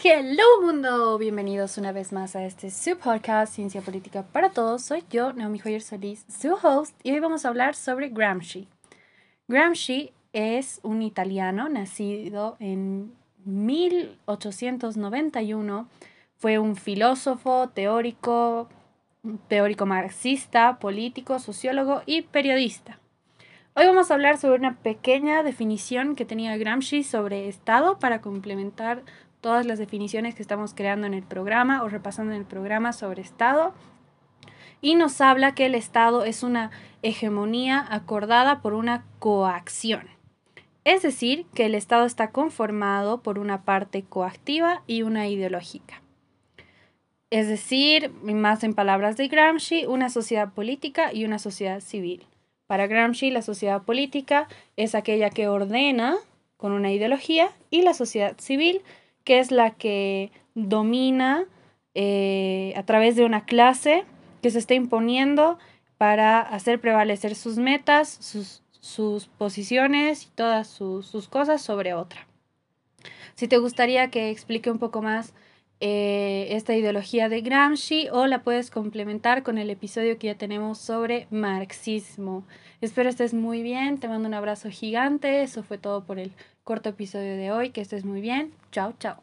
Hello mundo, bienvenidos una vez más a este su podcast Ciencia Política para Todos. Soy yo, Naomi Joyer Solís, su host, y hoy vamos a hablar sobre Gramsci. Gramsci es un italiano nacido en 1891. Fue un filósofo, teórico, teórico marxista, político, sociólogo y periodista. Hoy vamos a hablar sobre una pequeña definición que tenía Gramsci sobre Estado para complementar todas las definiciones que estamos creando en el programa o repasando en el programa sobre Estado. Y nos habla que el Estado es una hegemonía acordada por una coacción. Es decir, que el Estado está conformado por una parte coactiva y una ideológica. Es decir, más en palabras de Gramsci, una sociedad política y una sociedad civil. Para Gramsci, la sociedad política es aquella que ordena con una ideología y la sociedad civil que es la que domina eh, a través de una clase que se está imponiendo para hacer prevalecer sus metas, sus, posiciones y todas sus, cosas sobre otra. Si te gustaría que explique un poco más eh, esta ideología de Gramsci o la puedes complementar con el episodio que ya tenemos sobre marxismo. Espero estés muy bien, te mando un abrazo gigante, eso fue todo por el corto episodio de hoy. Que estés muy bien. Chao, chao.